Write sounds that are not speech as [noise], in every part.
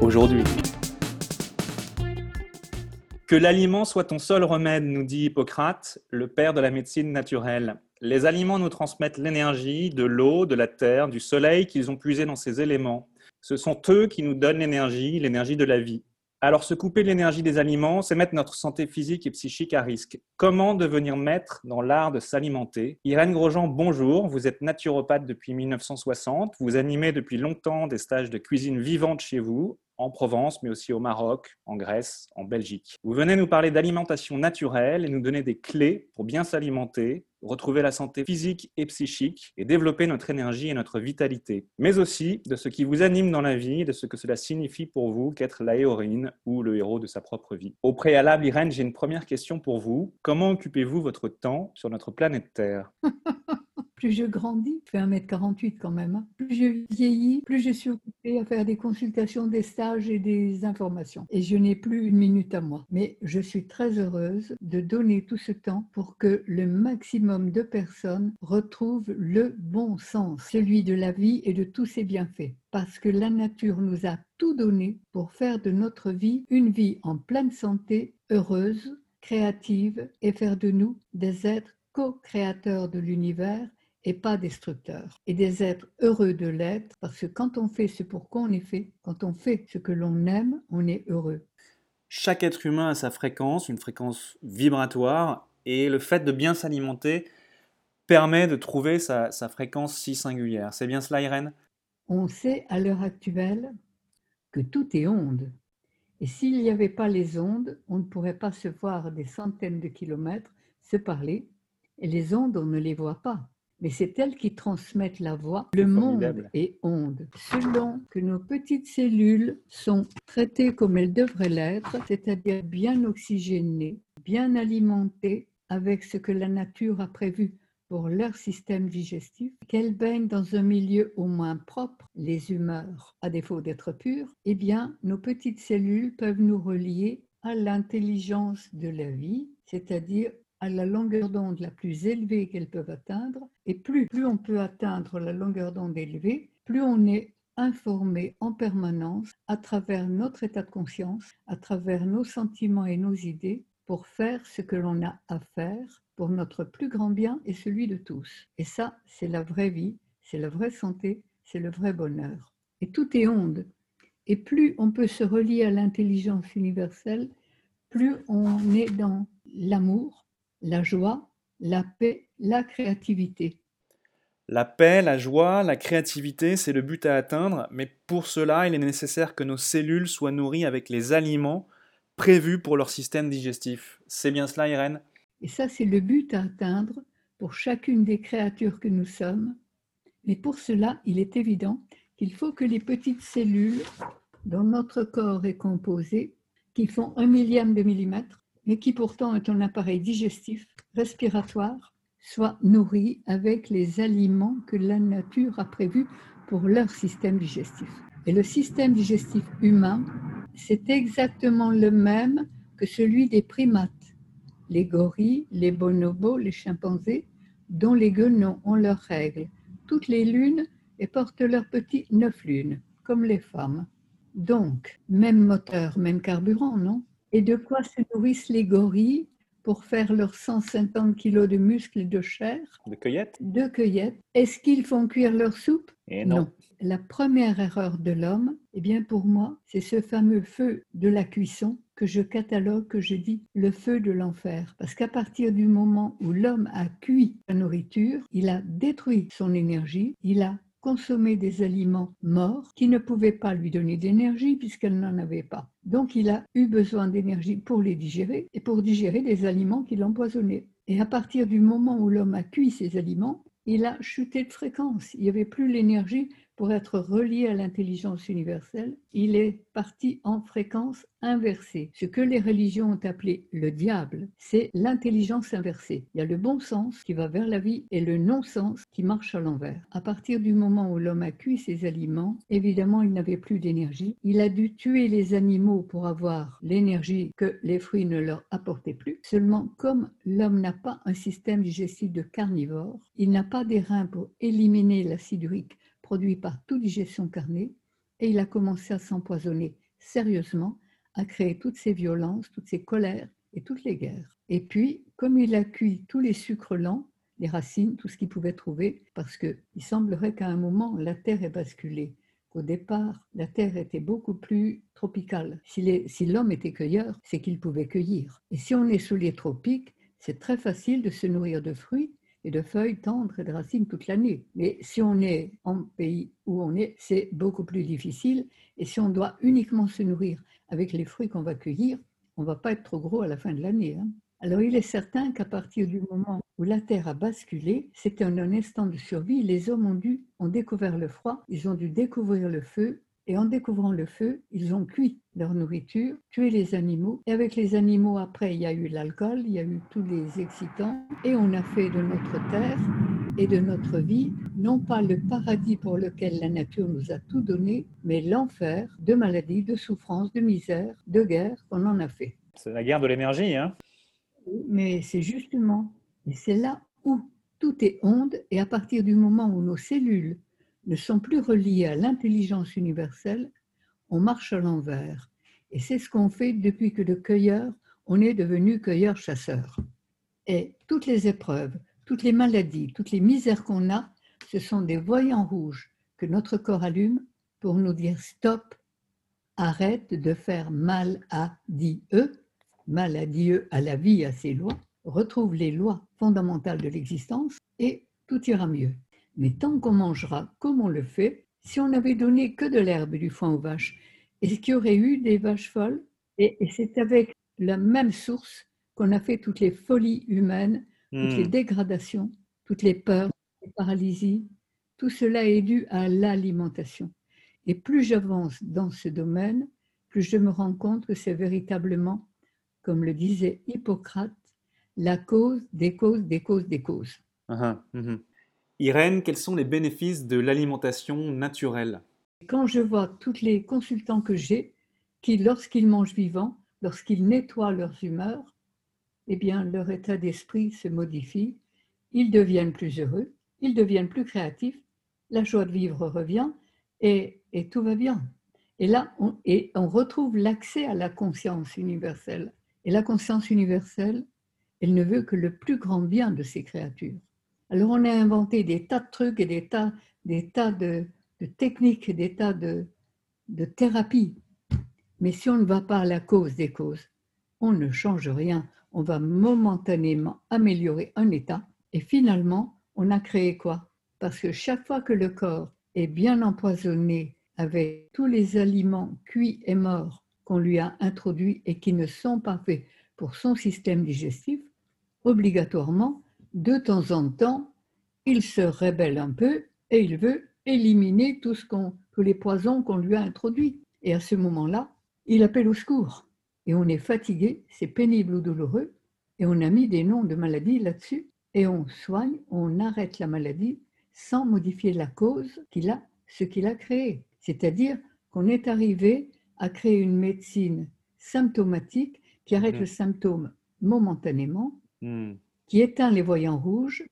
aujourd'hui. Que l'aliment soit ton seul remède, nous dit Hippocrate, le père de la médecine naturelle. Les aliments nous transmettent l'énergie de l'eau, de la terre, du soleil qu'ils ont puisé dans ces éléments. Ce sont eux qui nous donnent l'énergie, l'énergie de la vie. Alors, se couper l'énergie des aliments, c'est mettre notre santé physique et psychique à risque. Comment devenir maître dans l'art de s'alimenter? Irène Grosjean, bonjour. Vous êtes naturopathe depuis 1960. Vous animez depuis longtemps des stages de cuisine vivante chez vous en Provence, mais aussi au Maroc, en Grèce, en Belgique. Vous venez nous parler d'alimentation naturelle et nous donner des clés pour bien s'alimenter, retrouver la santé physique et psychique et développer notre énergie et notre vitalité, mais aussi de ce qui vous anime dans la vie, de ce que cela signifie pour vous qu'être la héroïne ou le héros de sa propre vie. Au préalable, Irène, j'ai une première question pour vous. Comment occupez-vous votre temps sur notre planète Terre? [laughs] plus je grandis, je fais 1m48 quand même, hein. plus je vieillis, plus je suis occupée à faire des consultations, des stages et des informations. Et je n'ai plus une minute à moi. Mais je suis très heureuse de donner tout ce temps pour que le maximum de personnes retrouvent le bon sens, celui de la vie et de tous ses bienfaits. Parce que la nature nous a tout donné pour faire de notre vie une vie en pleine santé, heureuse, créative et faire de nous des êtres co-créateurs de l'univers et pas destructeurs, et des êtres heureux de l'être, parce que quand on fait ce pour quoi on est fait, quand on fait ce que l'on aime, on est heureux. Chaque être humain a sa fréquence, une fréquence vibratoire, et le fait de bien s'alimenter permet de trouver sa, sa fréquence si singulière. C'est bien cela, Irène? On sait à l'heure actuelle que tout est onde. Et s'il n'y avait pas les ondes, on ne pourrait pas se voir des centaines de kilomètres, se parler, et les ondes, on ne les voit pas mais c'est elles qui transmettent la voix. Le monde est onde. Selon que nos petites cellules sont traitées comme elles devraient l'être, c'est-à-dire bien oxygénées, bien alimentées avec ce que la nature a prévu pour leur système digestif, qu'elles baignent dans un milieu au moins propre, les humeurs, à défaut d'être pures, eh bien, nos petites cellules peuvent nous relier à l'intelligence de la vie, c'est-à-dire à la longueur d'onde la plus élevée qu'elles peuvent atteindre. Et plus, plus on peut atteindre la longueur d'onde élevée, plus on est informé en permanence à travers notre état de conscience, à travers nos sentiments et nos idées pour faire ce que l'on a à faire pour notre plus grand bien et celui de tous. Et ça, c'est la vraie vie, c'est la vraie santé, c'est le vrai bonheur. Et tout est onde. Et plus on peut se relier à l'intelligence universelle, plus on est dans l'amour, la joie, la paix, la créativité. La paix, la joie, la créativité, c'est le but à atteindre, mais pour cela, il est nécessaire que nos cellules soient nourries avec les aliments prévus pour leur système digestif. C'est bien cela, Irène? Et ça, c'est le but à atteindre pour chacune des créatures que nous sommes. Mais pour cela, il est évident qu'il faut que les petites cellules dont notre corps est composé, qui font un millième de millimètre, mais qui pourtant est un appareil digestif, respiratoire, soit nourri avec les aliments que la nature a prévus pour leur système digestif. Et le système digestif humain, c'est exactement le même que celui des primates, les gorilles, les bonobos, les chimpanzés, dont les guenons ont leurs règles, toutes les lunes et portent leurs petits neuf lunes, comme les femmes. Donc, même moteur, même carburant, non? Et de quoi se nourrissent les gorilles pour faire leurs 150 kilos de muscles et de chair? De cueillette? De cueillette. Est-ce qu'ils font cuire leur soupe? Et non. La première erreur de l'homme, eh bien pour moi, c'est ce fameux feu de la cuisson que je catalogue, que je dis le feu de l'enfer. Parce qu'à partir du moment où l'homme a cuit sa nourriture, il a détruit son énergie, il a consommer des aliments morts qui ne pouvaient pas lui donner d'énergie puisqu'elle n'en avait pas. Donc il a eu besoin d'énergie pour les digérer et pour digérer des aliments qui l'empoisonnaient. Et à partir du moment où l'homme a cuit ces aliments, il a chuté de fréquence. Il n'y avait plus l'énergie pour être relié à l'intelligence universelle, il est parti en fréquence inversée. Ce que les religions ont appelé le diable, c'est l'intelligence inversée. Il y a le bon sens qui va vers la vie et le non-sens qui marche à l'envers. À partir du moment où l'homme a cuit ses aliments, évidemment, il n'avait plus d'énergie. Il a dû tuer les animaux pour avoir l'énergie que les fruits ne leur apportaient plus. Seulement, comme l'homme n'a pas un système digestif de carnivore, il n'a pas des reins pour éliminer l'acide urique produit par toute digestion carnée, et il a commencé à s'empoisonner sérieusement, à créer toutes ces violences, toutes ces colères et toutes les guerres. Et puis, comme il a cuit tous les sucres lents, les racines, tout ce qu'il pouvait trouver, parce qu'il semblerait qu'à un moment, la Terre est basculée. Au départ, la Terre était beaucoup plus tropicale. Si l'homme était cueilleur, c'est qu'il pouvait cueillir. Et si on est sous les tropiques, c'est très facile de se nourrir de fruits et de feuilles tendres et de racines toute l'année. Mais si on est en pays où on est, c'est beaucoup plus difficile. Et si on doit uniquement se nourrir avec les fruits qu'on va cueillir, on ne va pas être trop gros à la fin de l'année. Hein. Alors il est certain qu'à partir du moment où la Terre a basculé, c'était un, instant de survie. Les hommes ont, dû, ont découvert le froid, ils ont dû découvrir le feu, et en découvrant le feu, ils ont cuit leur nourriture, tué les animaux. Et avec les animaux, après, il y a eu l'alcool, il y a eu tous les excitants. Et on a fait de notre terre et de notre vie, non pas le paradis pour lequel la nature nous a tout donné, mais l'enfer de maladies, de souffrances, de misère, de guerre qu'on en a fait. C'est la guerre de l'énergie, hein Mais c'est justement, et c'est là où tout est onde, et à partir du moment où nos cellules ne sont plus reliés à l'intelligence universelle, on marche à l'envers. Et c'est ce qu'on fait depuis que de cueilleur, on est devenu cueilleur-chasseur. Et toutes les épreuves, toutes les maladies, toutes les misères qu'on a, ce sont des voyants rouges que notre corps allume pour nous dire stop, arrête de faire mal à Dieu, mal à Dieu, à la vie, à ses lois, retrouve les lois fondamentales de l'existence et tout ira mieux. Mais tant qu'on mangera comme on le fait, si on n'avait donné que de l'herbe et du foin aux vaches, est-ce qu'il y aurait eu des vaches folles? Et, c'est avec la même source qu'on a fait toutes les folies humaines, toutes les hmm. dégradations, toutes les peurs, les paralysies. Tout cela est dû à l'alimentation. Et plus j'avance dans ce domaine, plus je me rends compte que c'est véritablement, comme le disait Hippocrate, la cause des causes des causes des causes. Ah ah, mhm. Irène, quels sont les bénéfices de l'alimentation naturelle? Quand je vois tous les consultants que j'ai, qui lorsqu'ils mangent vivant, lorsqu'ils nettoient leurs humeurs, eh bien leur état d'esprit se modifie, ils deviennent plus heureux, ils deviennent plus créatifs, la joie de vivre revient et, tout va bien. Et là, on, on retrouve l'accès à la conscience universelle. Et la conscience universelle, elle ne veut que le plus grand bien de ces créatures. Alors on a inventé des tas de trucs et des tas, tas de, techniques, des tas de, de thérapies. Mais si on ne va pas à la cause des causes, on ne change rien. On va momentanément améliorer un état. Et finalement, on a créé quoi? Parce que chaque fois que le corps est bien empoisonné avec tous les aliments cuits et morts qu'on lui a introduits et qui ne sont pas faits pour son système digestif, obligatoirement, de temps en temps, il se rébelle un peu et il veut éliminer tout ce tous les poisons qu'on lui a introduits. Et à ce moment-là, il appelle au secours. Et on est fatigué, c'est pénible ou douloureux, et on a mis des noms de maladies là-dessus, et on soigne, on arrête la maladie sans modifier la cause qu'il a, ce qu'il a créé. C'est-à-dire qu'on est arrivé à créer une médecine symptomatique qui arrête mmh. le symptôme momentanément, mmh qui éteint les voyants rouges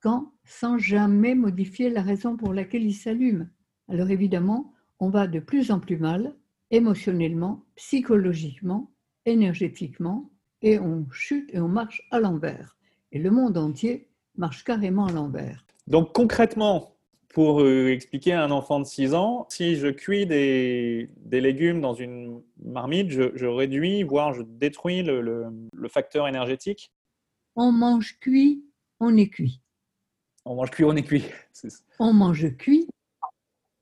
quand, sans jamais modifier la raison pour laquelle ils s'allument. Alors évidemment, on va de plus en plus mal, émotionnellement, psychologiquement, énergétiquement, et on chute et on marche à l'envers. Et le monde entier marche carrément à l'envers. Donc concrètement, pour euh, expliquer à un enfant de 6 ans, si je cuis des, légumes dans une marmite, je, réduis, voire je détruis le facteur énergétique on mange cuit, on est cuit. On mange cuit, on est cuit. [laughs] On mange cuit,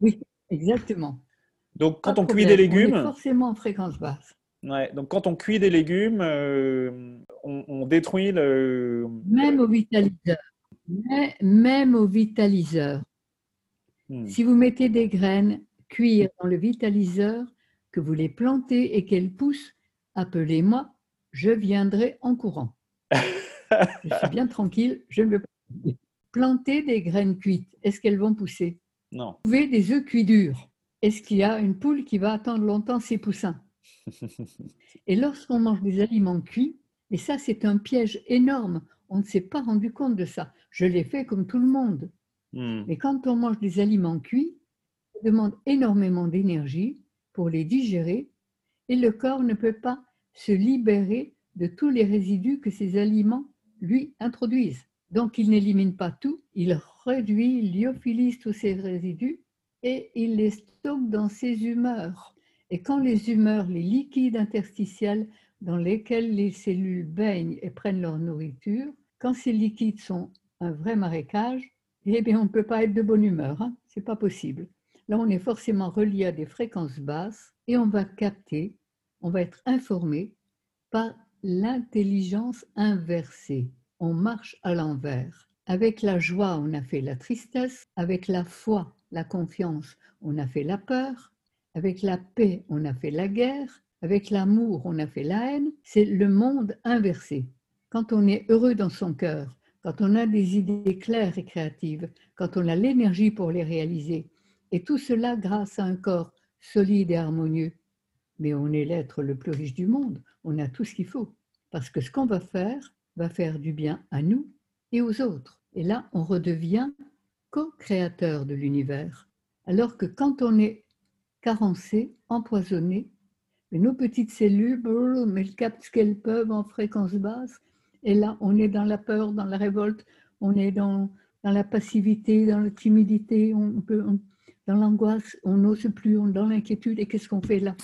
oui, exactement. Donc quand on cuit des légumes. On est forcément en fréquence basse. Ouais, donc quand on cuit des légumes, euh, on, détruit le. Même au vitaliseur. même au vitaliseur. Hmm. Si vous mettez des graines cuire dans le vitaliseur, que vous les plantez et qu'elles poussent, appelez-moi, je viendrai en courant. [laughs] je suis bien tranquille, je ne veux pas. Planter des graines cuites, est-ce qu'elles vont pousser? Non. Trouver des œufs cuits durs, est-ce qu'il y a une poule qui va attendre longtemps ses poussins? [laughs] Et lorsqu'on mange des aliments cuits, et ça c'est un piège énorme, on ne s'est pas rendu compte de ça. Je l'ai fait comme tout le monde. Hmm. Mais quand on mange des aliments cuits, ça demande énormément d'énergie pour les digérer et le corps ne peut pas se libérer de tous les résidus que ces aliments lui introduisent. Donc il n'élimine pas tout, il réduit, lyophilise tous ces résidus et il les stocke dans ses humeurs. Et quand les humeurs, les liquides interstitiels dans lesquels les cellules baignent et prennent leur nourriture, quand ces liquides sont un vrai marécage, eh bien on ne peut pas être de bonne humeur, hein c'est pas possible. Là, on est forcément relié à des fréquences basses et on va capter, on va être informé par l'intelligence inversée. On marche à l'envers. Avec la joie, on a fait la tristesse. Avec la foi, la confiance, on a fait la peur. Avec la paix, on a fait la guerre. Avec l'amour, on a fait la haine. C'est le monde inversé. Quand on est heureux dans son cœur, quand on a des idées claires et créatives, quand on a l'énergie pour les réaliser, et tout cela grâce à un corps solide et harmonieux. Mais on est l'être le plus riche du monde, on a tout ce qu'il faut. Parce que ce qu'on va faire va faire du bien à nous et aux autres. Et là, on redevient co-créateur de l'univers. Alors que quand on est carencé, empoisonné, nos petites cellules, elles captent ce qu'elles peuvent en fréquence basse. Et là, on est dans la peur, dans la révolte, on est dans, dans la passivité, dans la timidité. Dans l'angoisse, on n'ose plus, on est dans l'inquiétude. Et qu'est-ce qu'on fait là?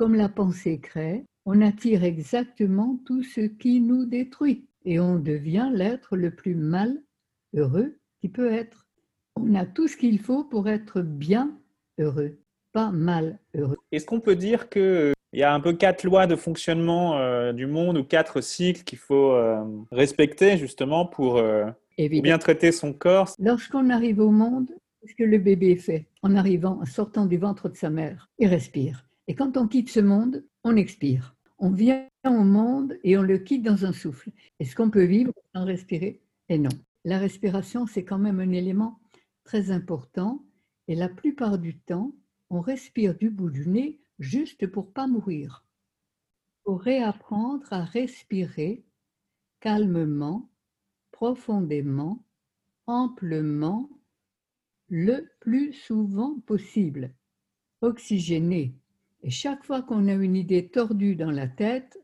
Comme la pensée crée, on attire exactement tout ce qui nous détruit. Et on devient l'être le plus mal heureux qui peut être. On a tout ce qu'il faut pour être bien heureux, pas mal heureux. Est-ce qu'on peut dire qu'il y a un peu quatre lois de fonctionnement euh, du monde ou quatre cycles qu'il faut euh, respecter justement pour, euh, pour bien traiter son corps? Lorsqu'on arrive au monde, Qu'est-ce que le bébé fait? En arrivant, en sortant du ventre de sa mère Il respire. Et quand on quitte ce monde, on expire. On vient au monde et on le quitte dans un souffle. Est-ce qu'on peut vivre sans respirer? Et non. La respiration, c'est quand même un élément très important. Et la plupart du temps, on respire du bout du nez juste pour pas mourir. Faut réapprendre à respirer calmement, profondément, amplement le plus souvent possible, oxygéné. Et chaque fois qu'on a une idée tordue dans la tête,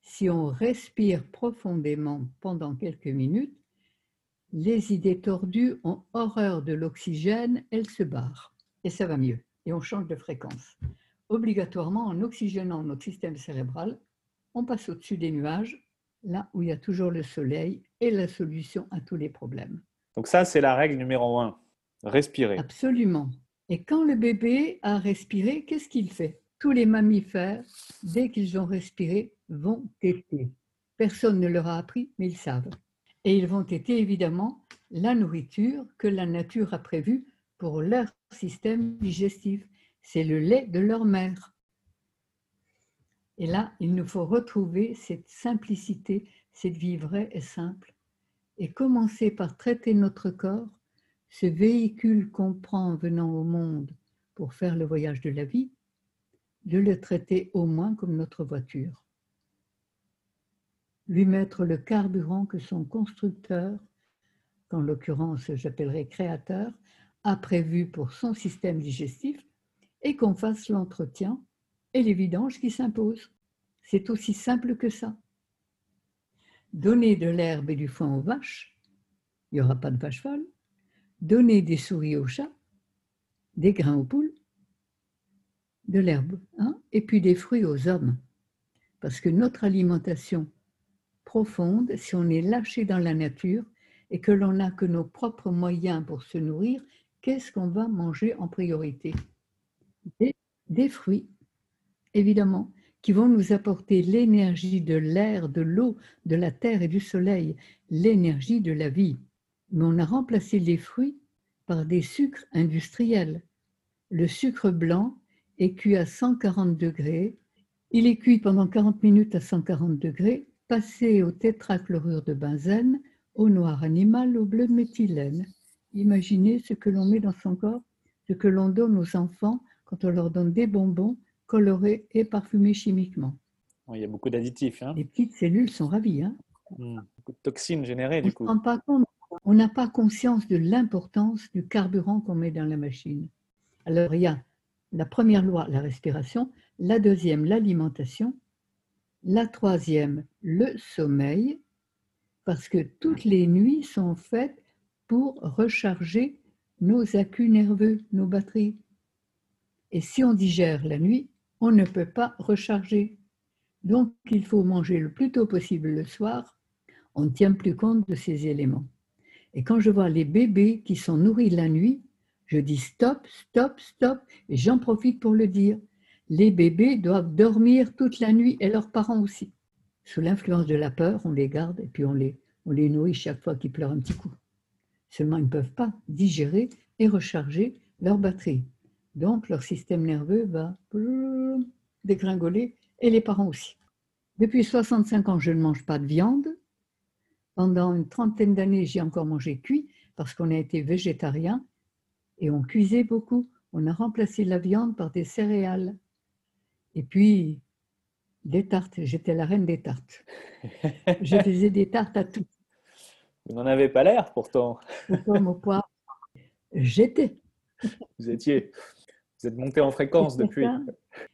si on respire profondément pendant quelques minutes, les idées tordues ont horreur de l'oxygène, elles se barrent et ça va mieux. Et on change de fréquence. Obligatoirement, en oxygénant notre système cérébral, on passe au-dessus des nuages, là où il y a toujours le soleil et la solution à tous les problèmes. Donc ça, c'est la règle numéro un. Respirer. Absolument. Et quand le bébé a respiré, qu'est-ce qu'il fait? Tous les mammifères, dès qu'ils ont respiré, vont téter. Personne ne leur a appris, mais ils savent. Et ils vont téter évidemment la nourriture que la nature a prévue pour leur système digestif. C'est le lait de leur mère. Et là, il nous faut retrouver cette simplicité, cette vie vraie et simple, et commencer par traiter notre corps ce véhicule qu'on prend en venant au monde pour faire le voyage de la vie, de le traiter au moins comme notre voiture. Lui mettre le carburant que son constructeur, qu'en l'occurrence j'appellerai créateur, a prévu pour son système digestif et qu'on fasse l'entretien et les vidanges qui s'imposent. C'est aussi simple que ça. Donner de l'herbe et du foin aux vaches, il n'y aura pas de vache folle donner des souris aux chats, des grains aux poules, de l'herbe, hein, et puis des fruits aux hommes. Parce que notre alimentation profonde, si on est lâché dans la nature et que l'on n'a que nos propres moyens pour se nourrir, qu'est-ce qu'on va manger en priorité? Des, des fruits, évidemment, qui vont nous apporter l'énergie de l'air, de l'eau, de la terre et du soleil, l'énergie de la vie mais on a remplacé les fruits par des sucres industriels. Le sucre blanc est cuit à 140 degrés. Il est cuit pendant 40 minutes à 140 degrés, passé au tétrachlorure de benzène, au noir animal, au bleu de méthylène. Imaginez ce que l'on met dans son corps, ce que l'on donne aux enfants quand on leur donne des bonbons colorés et parfumés chimiquement. il y a beaucoup d'additifs. Hein. Les petites cellules sont ravies. Hein. Hmm, beaucoup de toxines générées, du coup. on n'a pas conscience de l'importance du carburant qu'on met dans la machine. Alors, il y a la première loi, la respiration, la deuxième, l'alimentation, la troisième, le sommeil, parce que toutes les nuits sont faites pour recharger nos accus nerveux, nos batteries. Et si on digère la nuit, on ne peut pas recharger. Donc, il faut manger le plus tôt possible le soir. On ne tient plus compte de ces éléments. Et quand je vois les bébés qui sont nourris la nuit, je dis stop, stop, stop, et j'en profite pour le dire. Les bébés doivent dormir toute la nuit et leurs parents aussi. Sous l'influence de la peur, on les garde et puis on les, nourrit chaque fois qu'ils pleurent un petit coup. Seulement, ils ne peuvent pas digérer et recharger leur batterie. Donc, leur système nerveux va dégringoler et les parents aussi. Depuis 65 ans, je ne mange pas de viande. Pendant une trentaine d'années, j'ai encore mangé cuit parce qu'on a été végétarien et on cuisait beaucoup. On a remplacé la viande par des céréales. Et puis, des tartes. J'étais la reine des tartes. [laughs] Je faisais des tartes à tout. Vous n'en avez pas l'air pourtant. Comme au poivre. J'étais. Vous étiez. Vous êtes monté en fréquence depuis.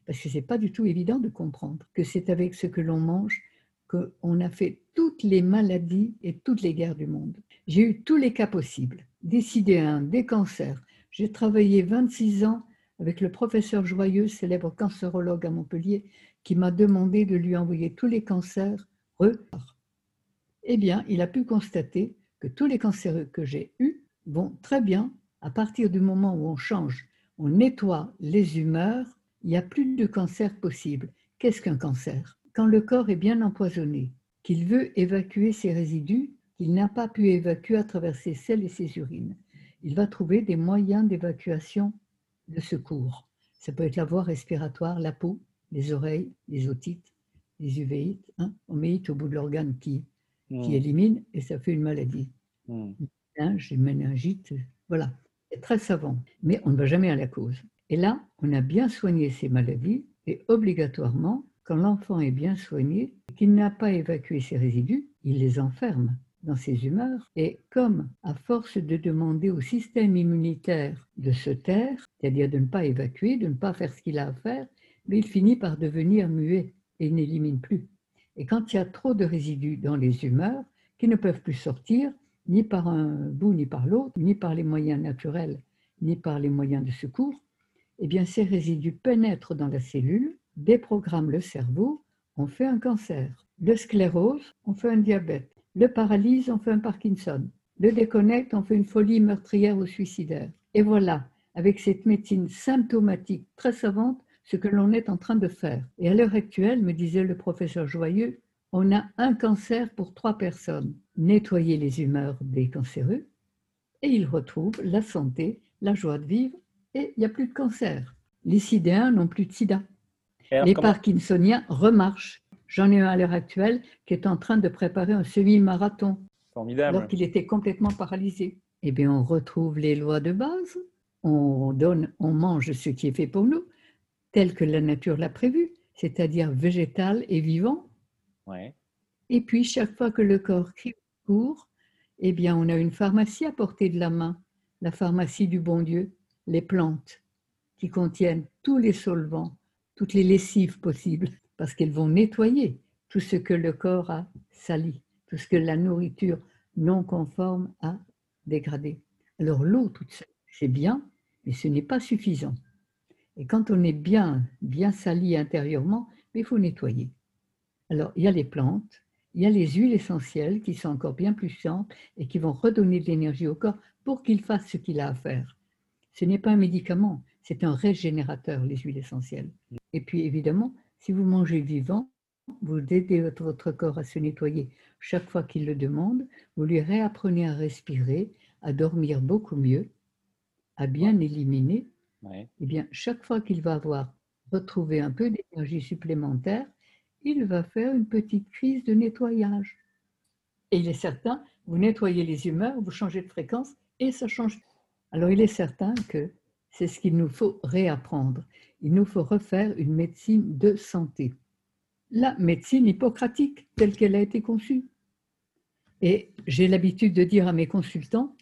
Parce que ce n'est pas du tout évident de comprendre que c'est avec ce que l'on mange qu'on a fait toutes les maladies et toutes les guerres du monde. J'ai eu tous les cas possibles. Des sidéens, des cancers. J'ai travaillé 26 ans avec le professeur Joyeux, célèbre cancérologue à Montpellier, qui m'a demandé de lui envoyer tous les cancers Eh bien, il a pu constater que tous les cancers que j'ai eus vont très bien. À partir du moment où on change, on nettoie les humeurs, il n'y a plus de cancer possible. Qu'est-ce qu'un cancer? Quand le corps est bien empoisonné, qu'il veut évacuer ses résidus, qu'il n'a pas pu évacuer à travers ses selles et ses urines, il va trouver des moyens d'évacuation de secours. Ça peut être la voie respiratoire, la peau, les oreilles, les otites, les uvéites, hein, oméites au bout de l'organe qui, qui hmm. élimine et ça fait une maladie. Mmh. J'ai méningite, voilà. C'est très savant, mais on ne va jamais à la cause. Et là, on a bien soigné ces maladies et obligatoirement, quand l'enfant est bien soigné, qu'il n'a pas évacué ses résidus, il les enferme dans ses humeurs. Et comme, à force de demander au système immunitaire de se taire, c'est-à-dire de ne pas évacuer, de ne pas faire ce qu'il a à faire, mais il finit par devenir muet et n'élimine plus. Et quand il y a trop de résidus dans les humeurs qui ne peuvent plus sortir, ni par un bout ni par l'autre, ni par les moyens naturels, ni par les moyens de secours, eh bien ces résidus pénètrent dans la cellule, déprogramment le cerveau, on fait un cancer. Le sclérose, on fait un diabète. Le paralyse, on fait un Parkinson. Le déconnecte, on fait une folie meurtrière ou suicidaire. Et voilà, avec cette médecine symptomatique très savante, ce que l'on est en train de faire. Et à l'heure actuelle, me disait le professeur Joyeux, on a un cancer pour trois personnes. Nettoyer les humeurs des cancéreux et ils retrouvent la santé, la joie de vivre et il n'y a plus de cancer. Les sidéens n'ont plus de sida. les parkinsoniens remarchent. J'en ai un à l'heure actuelle qui est en train de préparer un semi-marathon. Formidable. Alors qu'il était complètement paralysé. Eh bien, on retrouve les lois de base, on donne, on mange ce qui est fait pour nous, tel que la nature l'a prévu, c'est-à-dire végétal et vivant. Et puis, chaque fois que le corps crie court, eh bien, on a une pharmacie à portée de la main, la pharmacie du bon Dieu, les plantes, qui contiennent tous les solvants, toutes les lessives possibles, parce qu'elles vont nettoyer tout ce que le corps a sali, tout ce que la nourriture non conforme a dégradé. Alors l'eau toute seule, c'est bien, mais ce n'est pas suffisant. Et quand on est bien, bien sali intérieurement, il faut nettoyer. Alors, il y a les plantes, il y a les huiles essentielles qui sont encore bien plus puissantes et qui vont redonner de l'énergie au corps pour qu'il fasse ce qu'il a à faire. Ce n'est pas un médicament, c'est un régénérateur, les huiles essentielles. Et puis, évidemment, si vous mangez vivant, vous aidez votre, corps à se nettoyer chaque fois qu'il le demande, vous lui réapprenez à respirer, à dormir beaucoup mieux, a bien éliminé, Ouais. eh bien, chaque fois qu'il va avoir retrouvé un peu d'énergie supplémentaire, il va faire une petite crise de nettoyage. Et il est certain, vous nettoyez les humeurs, vous changez de fréquence et ça change. Alors il est certain que c'est ce qu'il nous faut réapprendre. Il nous faut refaire une médecine de santé. La médecine hippocratique telle qu'elle a été conçue. Et j'ai l'habitude de dire à mes consultants,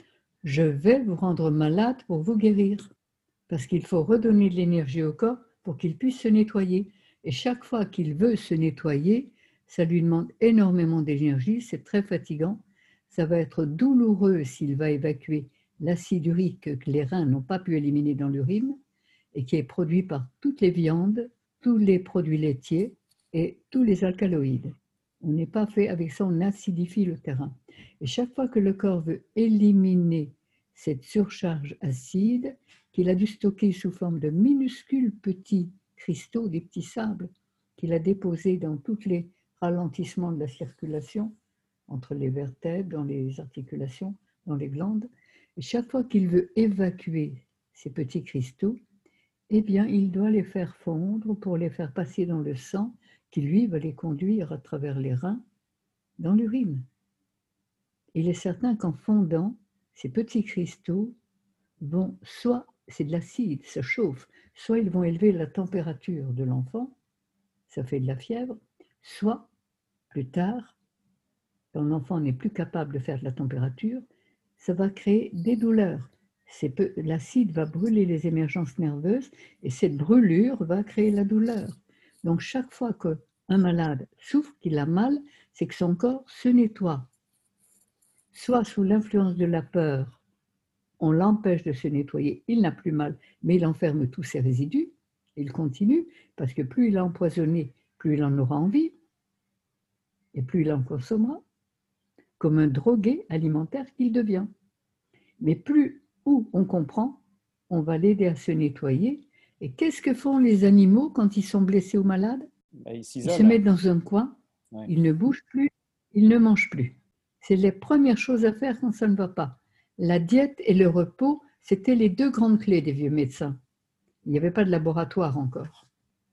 je vais vous rendre malade pour vous guérir. Parce qu'il faut redonner de l'énergie au corps pour qu'il puisse se nettoyer. Et chaque fois qu'il veut se nettoyer, ça lui demande énormément d'énergie, c'est très fatigant. Ça va être douloureux s'il va évacuer l'acide urique que les reins n'ont pas pu éliminer dans l'urine et qui est produit par toutes les viandes, tous les produits laitiers et tous les alcaloïdes. On n'est pas fait avec ça, on acidifie le terrain. Et chaque fois que le corps veut éliminer cette surcharge acide, qu'il a dû stocker sous forme de minuscules petits cristaux, des petits sables, qu'il a déposés dans tous les ralentissements de la circulation, entre les vertèbres, dans les articulations, dans les glandes, chaque fois qu'il veut évacuer ces petits cristaux, eh bien, il doit les faire fondre pour les faire passer dans le sang, qui lui va les conduire à travers les reins dans l'urine. Il est certain qu'en fondant, ces petits cristaux vont soit, c'est de l'acide, ça chauffe, soit ils vont élever la température de l'enfant, ça fait de la fièvre, soit plus tard, quand l'enfant n'est plus capable de faire de la température, ça va créer des douleurs. L'acide va brûler les émergences nerveuses et cette brûlure va créer la douleur. Donc chaque fois qu'un malade souffre, qu'il a mal, c'est que son corps se nettoie. Soit sous l'influence de la peur, on l'empêche de se nettoyer, il n'a plus mal, mais il enferme tous ses résidus, il continue, parce que plus il a empoisonné, plus il en aura envie, et plus il en consommera, comme un drogué alimentaire qu'il devient. Mais plus où on comprend, on va l'aider à se nettoyer. Et qu'est-ce que font les animaux quand ils sont blessés ou malades? Bah, il Ils se mettent dans un coin, Ouais. ils ne bougent plus, ils ne mangent plus. C'est les premières choses à faire quand ça ne va pas. La diète et le repos, c'était les deux grandes clés des vieux médecins. Il n'y avait pas de laboratoire encore.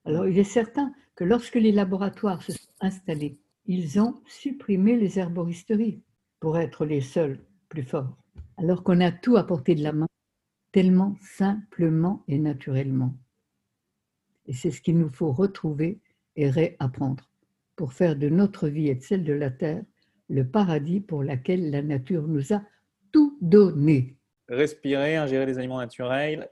Alors il est certain que lorsque les laboratoires se sont installés, ils ont supprimé les herboristeries pour être les seuls plus forts. Alors qu'on a tout à portée de la main, tellement simplement et naturellement. Et c'est ce qu'il nous faut retrouver et réapprendre pour faire de notre vie et de celle de la terre le paradis pour lequel la nature nous a tout donné. Respirer, ingérer des aliments naturels,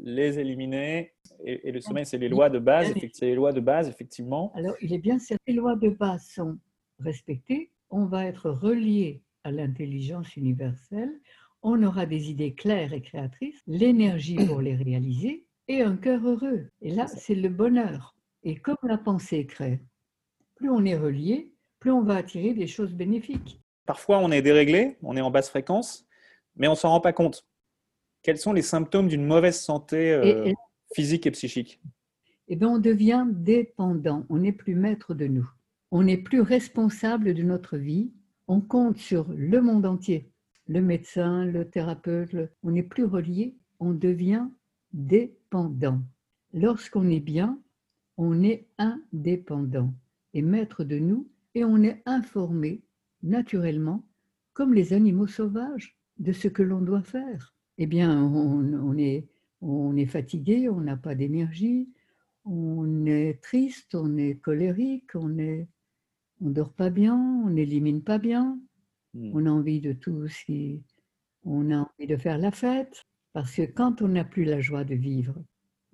les éliminer. Et, et le sommeil, c'est les lois de base, effectivement. C'est les lois de base, effectivement. Alors, il est bien si les lois de base sont respectées, on va être relié à l'intelligence universelle, on aura des idées claires et créatrices, l'énergie pour les réaliser et un cœur heureux. Et là, c'est le bonheur. Et comme la pensée crée, plus on est relié, plus on va attirer des choses bénéfiques. Parfois, on est déréglé, on est en basse fréquence, mais on ne s'en rend pas compte. Quels sont les symptômes d'une mauvaise santé euh, Et- physique et psychique? Eh bien, on devient dépendant, on n'est plus maître de nous, on n'est plus responsable de notre vie, on compte sur le monde entier, le médecin, le thérapeute, le- on n'est plus relié, on devient dépendant. Lorsqu'on est bien, on est indépendant et maître de nous et on est informé naturellement, comme les animaux sauvages, de ce que l'on doit faire. Eh bien, on, on est, on est fatigué, on n'a pas d'énergie, on est triste, on est colérique, on est, on dort pas bien, on n'élimine pas bien, Hmm. on a envie de tout qui, on a envie de faire la fête, parce que quand on n'a plus la joie de vivre,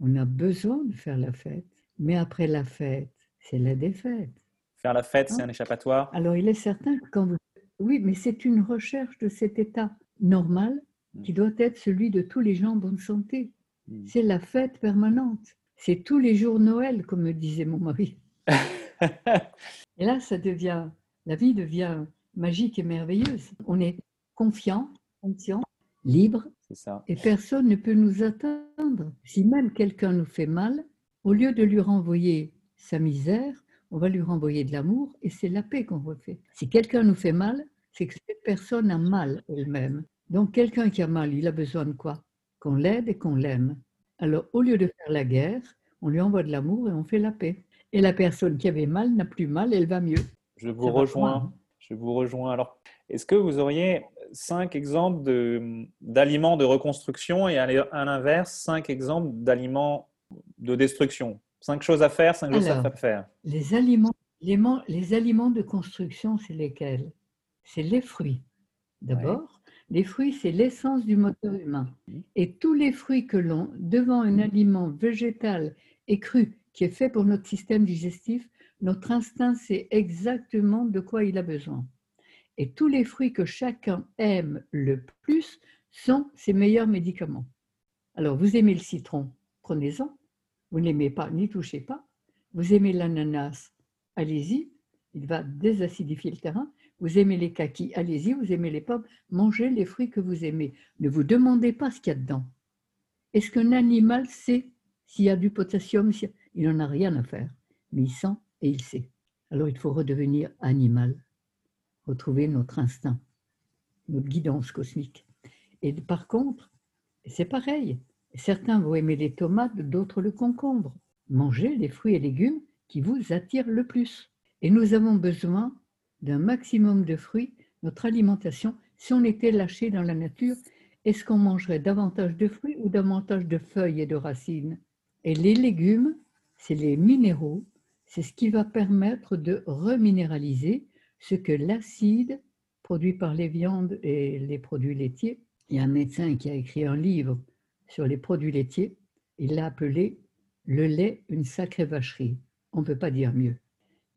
on a besoin de faire la fête. Mais après la fête, c'est la défaite. Faire la fête, c'est Hein? un échappatoire. Alors il est certain que quand vous... Oui, mais c'est une recherche de cet état normal qui doit être celui de tous les gens en bonne santé. Hmm. C'est la fête permanente. C'est tous les jours Noël, comme me disait mon mari. [laughs] Et là, ça devient, la vie devient magique et merveilleuse. On est confiant, conscient, libre, ça. et personne ne peut nous atteindre. Si même quelqu'un nous fait mal, au lieu de lui renvoyer sa misère, on va lui renvoyer de l'amour et c'est la paix qu'on refait. Si quelqu'un nous fait mal, c'est que cette personne a mal elle-même. Donc quelqu'un qui a mal, il a besoin de quoi? Qu'on l'aide et qu'on l'aime. Alors, au lieu de faire la guerre, on lui envoie de l'amour et on fait la paix. Et la personne qui avait mal n'a plus mal, elle va mieux. Je vous rejoins. Je vous rejoins. Alors, est-ce que vous auriez cinq exemples d'aliments de, reconstruction et à l'inverse, cinq exemples d'aliments de destruction? Cinq choses à faire, cinq choses à faire. Les aliments, les, aliments de construction, c'est lesquels? C'est les fruits. D'abord, les fruits, c'est l'essence du moteur humain. Et tous les fruits que l'on, devant un aliment végétal et cru qui est fait pour notre système digestif, notre instinct sait exactement de quoi il a besoin. Et tous les fruits que chacun aime le plus sont ses meilleurs médicaments. Alors, vous aimez le citron, prenez-en. Vous n'aimez pas, n'y touchez pas. Vous aimez l'ananas, allez-y, il va désacidifier le terrain. Vous aimez les kakis, allez-y. Vous aimez les pommes, mangez les fruits que vous aimez. Ne vous demandez pas ce qu'il y a dedans. Est-ce qu'un animal sait s'il y a du potassium Il n'en a rien à faire, mais il sent et il sait. Alors il faut redevenir animal, retrouver notre instinct, notre guidance cosmique. Et par contre, c'est pareil. Certains vont aimer les tomates, d'autres le concombre. Mangez les fruits et légumes qui vous attirent le plus. Et nous avons besoin d'un maximum de fruits. Notre alimentation, si on était lâché dans la nature, est-ce qu'on mangerait davantage de fruits ou davantage de feuilles et de racines? Et les légumes, c'est les minéraux, c'est ce qui va permettre de reminéraliser ce que l'acide produit par les viandes et les produits laitiers. Il y a un médecin qui a écrit un livre sur les produits laitiers. Il l'a appelé le lait, une sacrée vacherie. On ne peut pas dire mieux.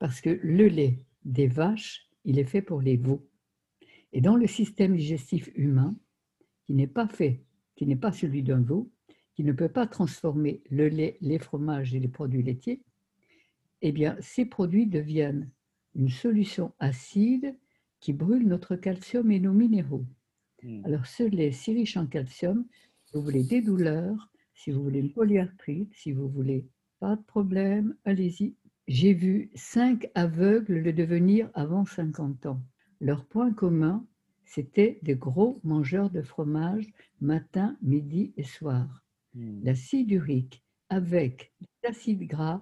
Parce que le lait des vaches, il est fait pour les veaux. Et dans le système digestif humain, qui n'est pas fait, qui n'est pas celui d'un veau, qui ne peut pas transformer le lait, les fromages et les produits laitiers, eh bien, ces produits deviennent une solution acide qui brûle notre calcium et nos minéraux. Hmm. Alors, ce lait si riche en calcium, si vous voulez des douleurs, si vous voulez une polyarthrite, si vous voulez pas de problème, allez-y. J'ai vu cinq aveugles le devenir avant 50 ans. Leur point commun, c'était des gros mangeurs de fromage matin, midi et soir. Hmm. L'acide urique avec l'acide gras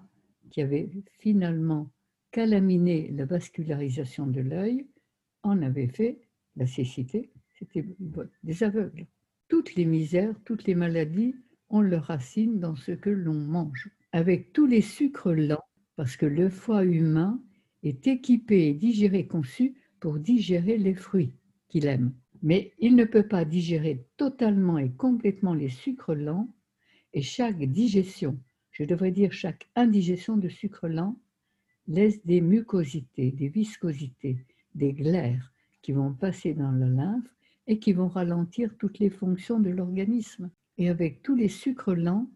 qui avait finalement calaminé la vascularisation de l'œil, en avait fait la cécité, c'était des aveugles. Toutes les misères, toutes les maladies ont leur racine dans ce que l'on mange. Avec tous les sucres lents, parce que le foie humain est équipé et digéré, conçu pour digérer les fruits qu'il aime. Mais il ne peut pas digérer totalement et complètement les sucres lents, et chaque digestion je devrais dire chaque indigestion de sucre lent, laisse des mucosités, des viscosités, des glaires qui vont passer dans la lymphe et qui vont ralentir toutes les fonctions de l'organisme. Et avec tous les sucres lents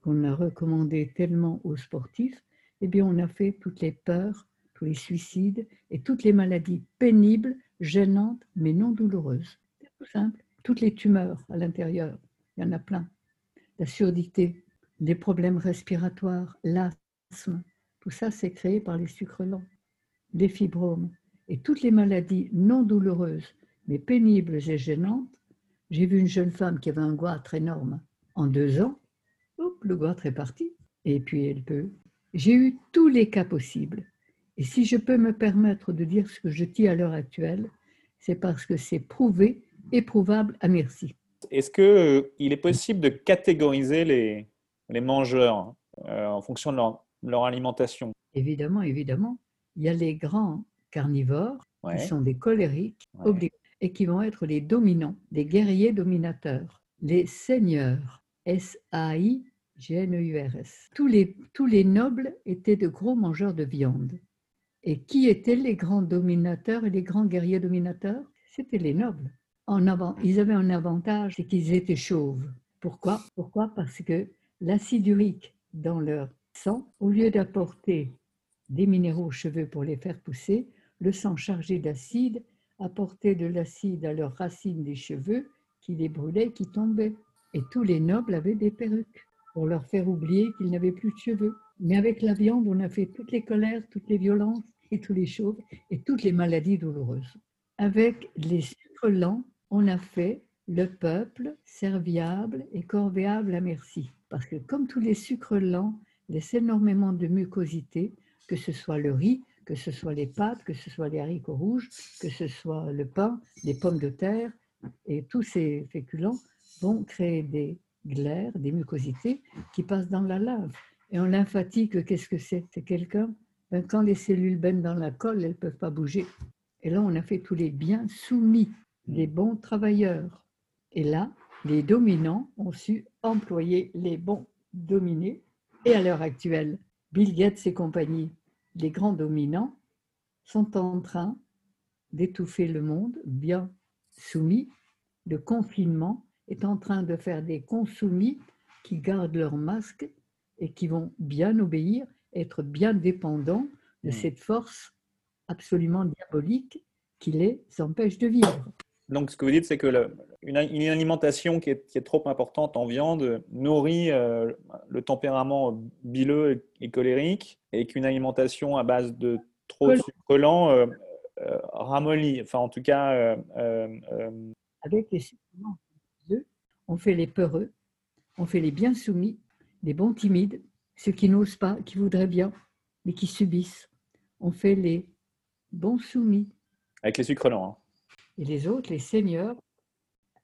qu'on a recommandés tellement aux sportifs, eh bien on a fait toutes les peurs, tous les suicides et toutes les maladies pénibles, gênantes, mais non douloureuses. C'est tout simple. Toutes les tumeurs à l'intérieur, il y en a plein. La surdité, les problèmes respiratoires, l'asthme, tout ça c'est créé par les sucres lents, les fibromes et toutes les maladies non douloureuses mais pénibles et gênantes. J'ai vu une jeune femme qui avait un goitre énorme. En deux ans, le goitre est parti. Et puis elle peut. J'ai eu tous les cas possibles. Et si je peux me permettre de dire ce que je dis à l'heure actuelle, c'est parce que c'est prouvé et prouvable à merci. Est-ce qu'il euh, est possible de catégoriser les, les mangeurs euh, en fonction de leur, alimentation? Évidemment, évidemment. Il y a les grands carnivores qui sont des colériques et qui vont être les dominants, des guerriers dominateurs, les seigneurs, S-A-I-G-N-E-U-R-S. E tous les, nobles étaient de gros mangeurs de viande. Et qui étaient les grands dominateurs et les grands guerriers dominateurs? C'étaient les nobles. En avant, ils avaient un avantage, c'est qu'ils étaient chauves. Pourquoi? Pourquoi? Parce que l'acide urique dans leur sang, au lieu d'apporter des minéraux aux cheveux pour les faire pousser, le sang chargé d'acide apportait de l'acide à leurs racines des cheveux qui les brûlaient, qui tombaient. Et tous les nobles avaient des perruques pour leur faire oublier qu'ils n'avaient plus de cheveux. Mais avec la viande, on a fait toutes les colères, toutes les violences et tous les chauves et toutes les maladies douloureuses. Avec les sucres lents, on a fait le peuple serviable et corvéable à merci. Parce que comme tous les sucres lents laissent énormément de mucosité, que ce soit le riz, que ce soit les pâtes, que ce soit les haricots rouges, que ce soit le pain, les pommes de terre, et tous ces féculents vont créer des glaires, des mucosités qui passent dans la lave. Et en lymphatique, qu'est-ce que c'est? C'est quelqu'un, ben, quand les cellules baignent dans la colle, elles ne peuvent pas bouger. Et là, on a fait tous les biens soumis, des bons travailleurs. Et là, les dominants ont su employer les bons dominés. Et à l'heure actuelle, Bill Gates et compagnie, les grands dominants, sont en train d'étouffer le monde bien soumis. Le confinement est en train de faire des consoumis qui gardent leur masque et qui vont bien obéir, être bien dépendants de hmm. cette force absolument diabolique qui les empêche de vivre. Donc, ce que vous dites, c'est que une, alimentation qui est, trop importante en viande nourrit euh, le tempérament bileux et, colérique, et qu'une alimentation à base de trop de sucre lent euh, euh, ramollit. Enfin, en tout cas. Avec les sucres on fait les peureux, on fait les bien soumis, les bons timides, ceux qui n'osent pas, qui voudraient bien, mais qui subissent. On fait les bons soumis. Avec les sucres lents. Hein. Et les autres, les seigneurs,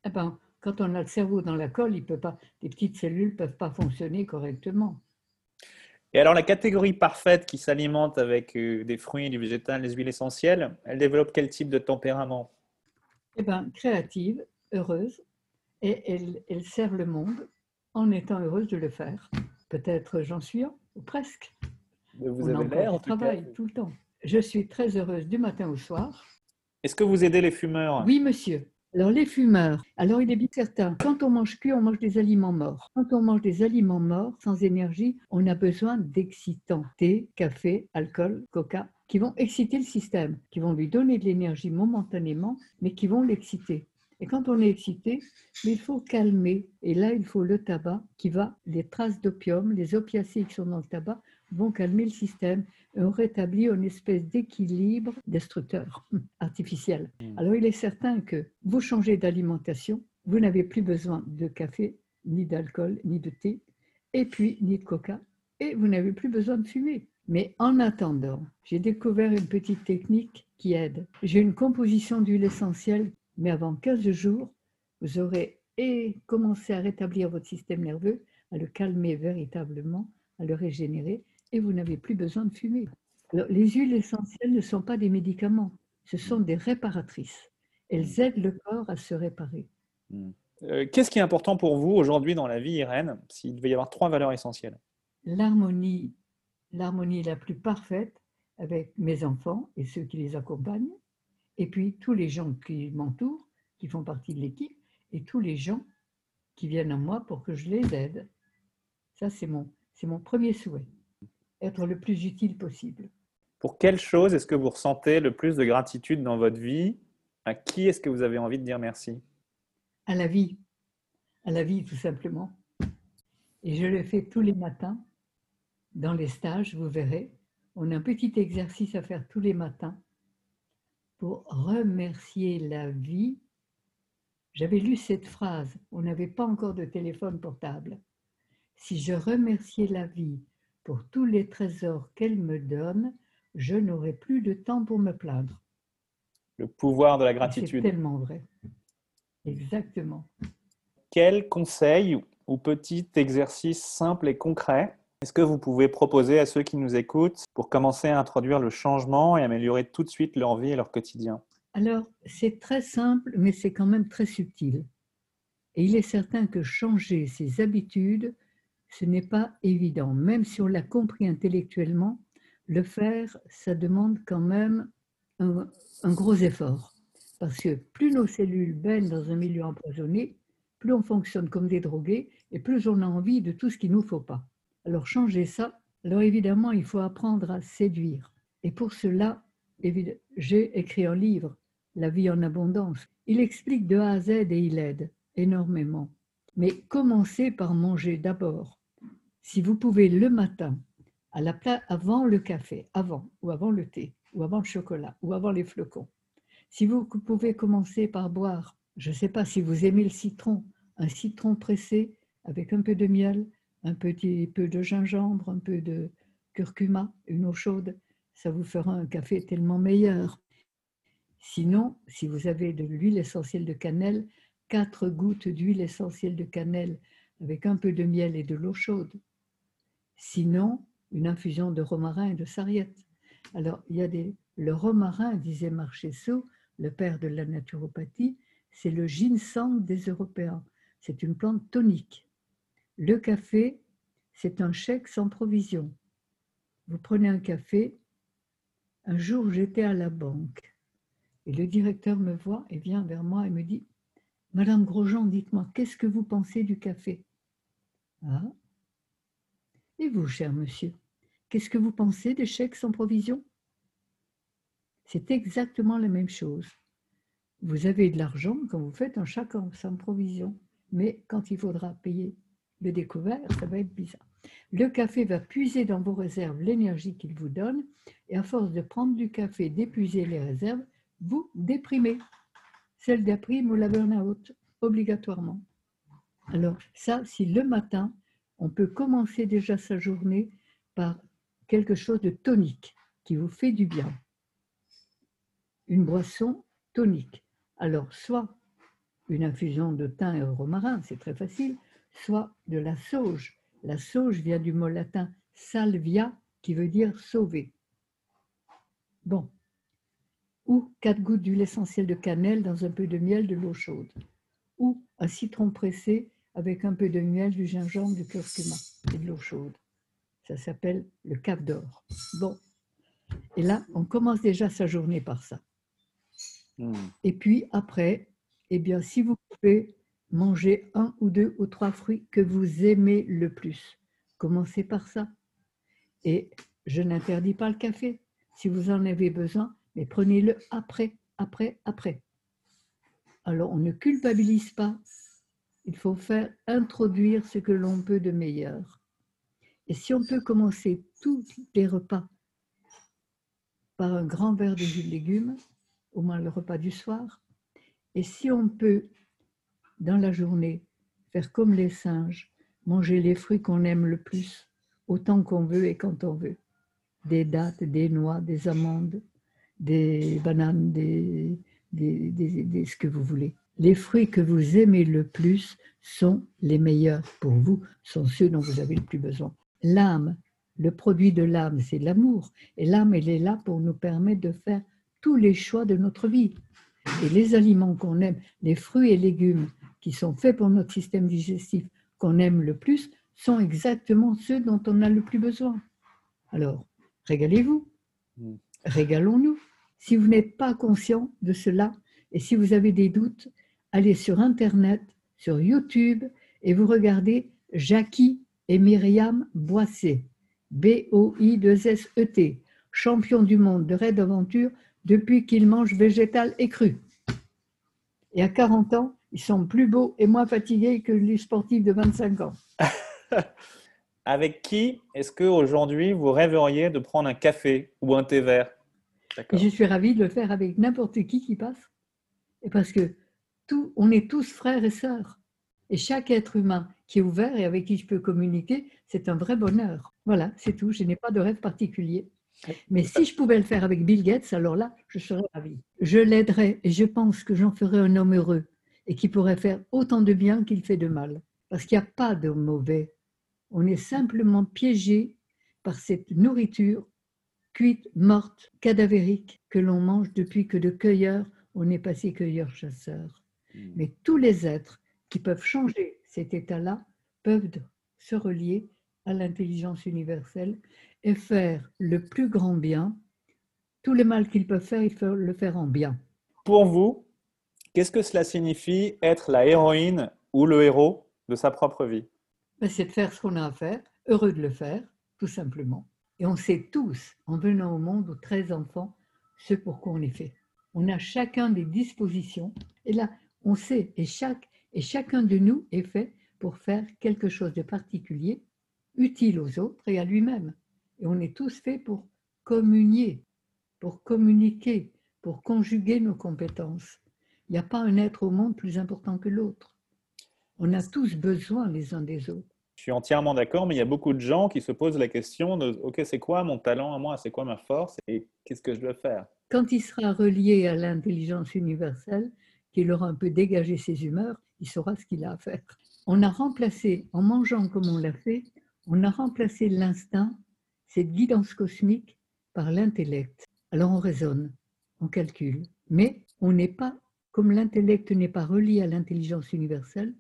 eh ben, quand on a le cerveau dans la colle, il peut pas, les petites cellules ne peuvent pas fonctionner correctement. Et alors la catégorie parfaite qui s'alimente avec euh, des fruits, du végétal, des huiles essentielles, elle développe quel type de tempérament? Eh bien, créative, heureuse, et elle, elle sert le monde en étant heureuse de le faire. Peut-être j'en suis un, ou presque. vous avez l'air en travail tout le temps. Je suis très heureuse du matin au soir. Est-ce que vous aidez les fumeurs? Oui, monsieur. Alors, les fumeurs, alors il est bien certain, quand on mange cuit, on mange des aliments morts. Quand on mange des aliments morts, sans énergie, on a besoin d'excitants. Thé, café, alcool, coca, qui vont exciter le système, qui vont lui donner de l'énergie momentanément, mais qui vont l'exciter. Et quand on est excité, il faut calmer. Et là, il faut le tabac qui va, les traces d'opium, les opiacés qui sont dans le tabac, vont calmer le système et on rétablit une espèce d'équilibre destructeur [laughs] artificiel. Hmm. Alors, il est certain que vous changez d'alimentation, vous n'avez plus besoin de café, ni d'alcool, ni de thé, et puis ni de coca, et vous n'avez plus besoin de fumer. Mais en attendant, j'ai découvert une petite technique qui aide. J'ai une composition d'huile essentielle mais avant 15 jours, vous aurez et commencé à rétablir votre système nerveux, à le calmer véritablement, à le régénérer, et vous n'avez plus besoin de fumer. les huiles essentielles ne sont pas des médicaments, ce sont des réparatrices. Elles hmm. aident le corps à se réparer. Hmm. Euh, qu'est-ce qui est important pour vous aujourd'hui dans la vie, Irène, s'il devait y avoir trois valeurs essentielles? L'harmonie, l'harmonie la plus parfaite avec mes enfants et ceux qui les accompagnent, et puis tous les gens qui m'entourent, qui font partie de l'équipe, et tous les gens qui viennent à moi pour que je les aide. Ça, c'est mon, c'est mon premier souhait, être le plus utile possible. Pour quelle chose est-ce que vous ressentez le plus de gratitude dans votre vie? À qui est-ce que vous avez envie de dire merci? À la vie. À la vie, tout simplement. Et je le fais tous les matins. Dans les stages, vous verrez, on a un petit exercice à faire tous les matins pour remercier la vie. J'avais lu cette phrase, on n'avait pas encore de téléphone portable. Si je remerciais la vie pour tous les trésors qu'elle me donne, je n'aurai plus de temps pour me plaindre. Le pouvoir de la gratitude. C'est tellement vrai. Exactement. Quel conseil ou petit exercice simple et concret est-ce que vous pouvez proposer à ceux qui nous écoutent pour commencer à introduire le changement et améliorer tout de suite leur vie et leur quotidien? Alors, c'est très simple, mais c'est quand même très subtil. Et il est certain que changer ses habitudes, ce n'est pas évident. Même si on l'a compris intellectuellement, le faire, ça demande quand même un, gros effort. Parce que plus nos cellules baignent dans un milieu empoisonné, plus on fonctionne comme des drogués et plus on a envie de tout ce qu'il ne nous faut pas. Alors changer ça, alors évidemment, il faut apprendre à séduire. Et pour cela, j'ai écrit un livre, La vie en abondance. Il explique de A à Z et il aide énormément. Mais commencez par manger d'abord. Si vous pouvez le matin, à avant le café, avant, ou avant le thé, ou avant le chocolat, ou avant les flocons. Si vous pouvez commencer par boire Je ne sais pas si vous aimez le citron, un citron pressé avec un peu de miel, un petit peu de gingembre, un peu de curcuma, une eau chaude, ça vous fera un café tellement meilleur. Sinon, si vous avez de l'huile essentielle de cannelle, quatre gouttes d'huile essentielle de cannelle avec un peu de miel et de l'eau chaude. Sinon, une infusion de romarin et de sarriette. Alors, il y a des, le romarin, disait Marchesso, le père de la naturopathie, c'est le ginseng des Européens. C'est une plante tonique. Le café, c'est un chèque sans provision. Vous prenez un café. Un jour, j'étais à la banque et le directeur me voit et vient vers moi et me dit Madame Grosjean, dites-moi, qu'est-ce que vous pensez du café? Ah Et vous, cher monsieur, qu'est-ce que vous pensez des chèques sans provision? C'est exactement la même chose. Vous avez de l'argent quand vous faites un chèque sans provision, mais quand il faudra payer le découvert, ça va être bizarre. Le café va puiser dans vos réserves l'énergie qu'il vous donne, et à force de prendre du café, d'épuiser les réserves, vous déprimez. Celle d'après ou la burn-out, obligatoirement. Alors, ça, si le matin, on peut commencer déjà sa journée par quelque chose de tonique qui vous fait du bien. Une boisson tonique. Alors, soit une infusion de thym et romarin, c'est très facile, soit de la sauge. La sauge vient du mot latin salvia, qui veut dire sauver. Bon, ou quatre gouttes d'huile essentielle de cannelle dans un peu de miel, de l'eau chaude, ou un citron pressé avec un peu de miel, du gingembre, du curcuma et de l'eau chaude. Ça s'appelle le cap d'or. Bon, et là, on commence déjà sa journée par ça. Hmm. Et puis après, eh bien, si vous pouvez manger un ou deux ou trois fruits que vous aimez le plus, commencez par ça. Et je n'interdis pas le café. Si vous en avez besoin, mais prenez-le après, après, après. Alors, on ne culpabilise pas. Il faut faire introduire ce que l'on peut de meilleur. Et si on peut commencer tous les repas par un grand verre de jus de légumes, au moins le repas du soir, et si on peut, dans la journée, faire comme les singes, manger les fruits qu'on aime le plus, autant qu'on veut et quand on veut, des dattes, des noix, des amandes, des bananes, des, des, ce que vous voulez. Les fruits que vous aimez le plus sont les meilleurs pour vous, sont ceux dont vous avez le plus besoin. L'âme, le produit de l'âme, c'est l'amour. Et l'âme, elle est là pour nous permettre de faire tous les choix de notre vie. Et les aliments qu'on aime, les fruits et légumes qui sont faits pour notre système digestif, qu'on aime le plus, sont exactement ceux dont on a le plus besoin. Alors, régalez-vous. Mm régalons-nous. Si vous n'êtes pas conscient de cela et si vous avez des doutes, allez sur Internet, sur YouTube et vous regardez Jackie et Myriam Boissé, B-O-I-2-S-E-T, champion du monde de raid d'aventure depuis qu'ils mangent végétal et cru. Et à 40 ans, ils sont plus beaux et moins fatigués que les sportifs de 25 ans. [laughs] Avec qui est-ce qu'aujourd'hui vous rêveriez de prendre un café ou un thé vert? Et je suis ravie de le faire avec n'importe qui qui passe. Et parce que tout, on est tous frères et sœurs. Et chaque être humain qui est ouvert et avec qui je peux communiquer, c'est un vrai bonheur. Voilà, c'est tout. Je n'ai pas de rêve particulier. Mais si je pouvais le faire avec Bill Gates, alors là, je serais ravie. Je l'aiderais et je pense que j'en ferais un homme heureux et qui pourrait faire autant de bien qu'il fait de mal. Parce qu'il n'y a pas de mauvais. On est simplement piégé par cette nourriture cuite, morte, cadavérique, que l'on mange depuis que de cueilleur, on est passé cueilleur-chasseur. Hmm. Mais tous les êtres qui peuvent changer cet état-là peuvent se relier à l'intelligence universelle et faire le plus grand bien. Tout le mal qu'ils peuvent faire, il faut le faire en bien. Pour vous, qu'est-ce que cela signifie être la héroïne ou le héros de sa propre vie? Ben, C'est de faire ce qu'on a à faire, heureux de le faire, tout simplement. Et on sait tous, en venant au monde aux 13 enfants, ce pour quoi on est fait. On a chacun des dispositions, et là, on sait, et, et chacun de nous est fait pour faire quelque chose de particulier, utile aux autres et à lui-même. Et on est tous faits pour communier, pour communiquer, pour conjuguer nos compétences. Il n'y a pas un être au monde plus important que l'autre. On a tous besoin les uns des autres. Je suis entièrement d'accord, mais il y a beaucoup de gens qui se posent la question de OK, c'est quoi mon talent à moi? C'est quoi ma force? Et qu'est-ce que je dois faire? Quand il sera relié à l'intelligence universelle, qu'il aura un peu dégagé ses humeurs, il saura ce qu'il a à faire. On a remplacé, en mangeant comme on l'a fait, on a remplacé l'instinct, cette guidance cosmique, par l'intellect. Alors on raisonne, on calcule, mais on n'est pas, comme l'intellect n'est pas relié à l'intelligence universelle,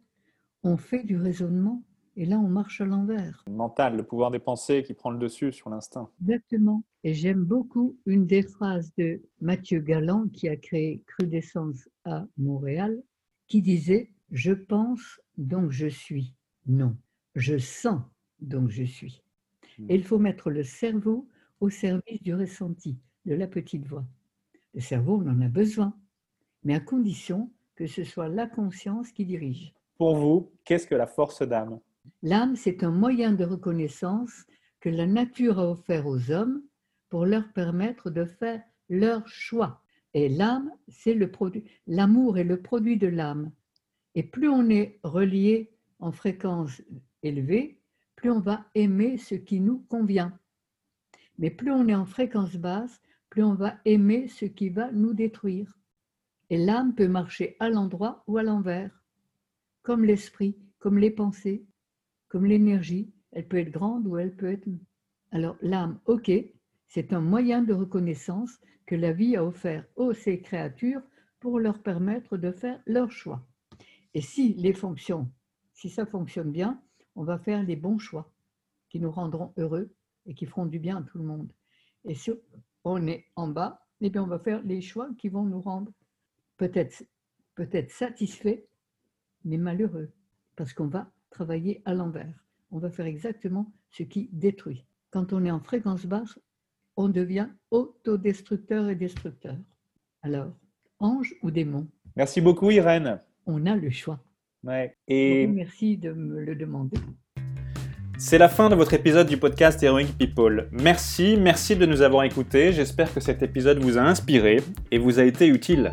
on fait du raisonnement et là on marche à l'envers. Mental, le pouvoir des pensées qui prend le dessus sur l'instinct. Exactement. Et j'aime beaucoup une des phrases de Mathieu Galland qui a créé Crudescence à Montréal, qui disait Je pense donc je suis. Non, je sens donc je suis. Hmm. Et il faut mettre le cerveau au service du ressenti, de la petite voix. Le cerveau, on en a besoin, mais à condition que ce soit la conscience qui dirige. Pour vous, qu'est-ce que la force d'âme? L'âme, c'est un moyen de reconnaissance que la nature a offert aux hommes pour leur permettre de faire leur choix. Et l'âme, c'est le produit. L'amour est le produit de l'âme. Et plus on est relié en fréquence élevée, plus on va aimer ce qui nous convient. Mais plus on est en fréquence basse, plus on va aimer ce qui va nous détruire. Et l'âme peut marcher à l'endroit ou à l'envers, comme l'esprit, comme les pensées, comme l'énergie. Elle peut être grande ou elle peut être... Alors l'âme, ok, c'est un moyen de reconnaissance que la vie a offert aux ces créatures pour leur permettre de faire leur choix. Et si les fonctions, si ça fonctionne bien, on va faire les bons choix qui nous rendront heureux et qui feront du bien à tout le monde. Et si on est en bas, eh bien on va faire les choix qui vont nous rendre peut-être peut-être satisfaits, mais malheureux, parce qu'on va travailler à l'envers. On va faire exactement ce qui détruit. Quand on est en fréquence basse, on devient autodestructeur et destructeur. Alors, ange ou démon? Merci beaucoup Irène. On a le choix. Ouais. Et... Merci de me le demander. C'est la fin de votre épisode du podcast Heroic People. Merci, merci de nous avoir écoutés. J'espère que cet épisode vous a inspiré et vous a été utile.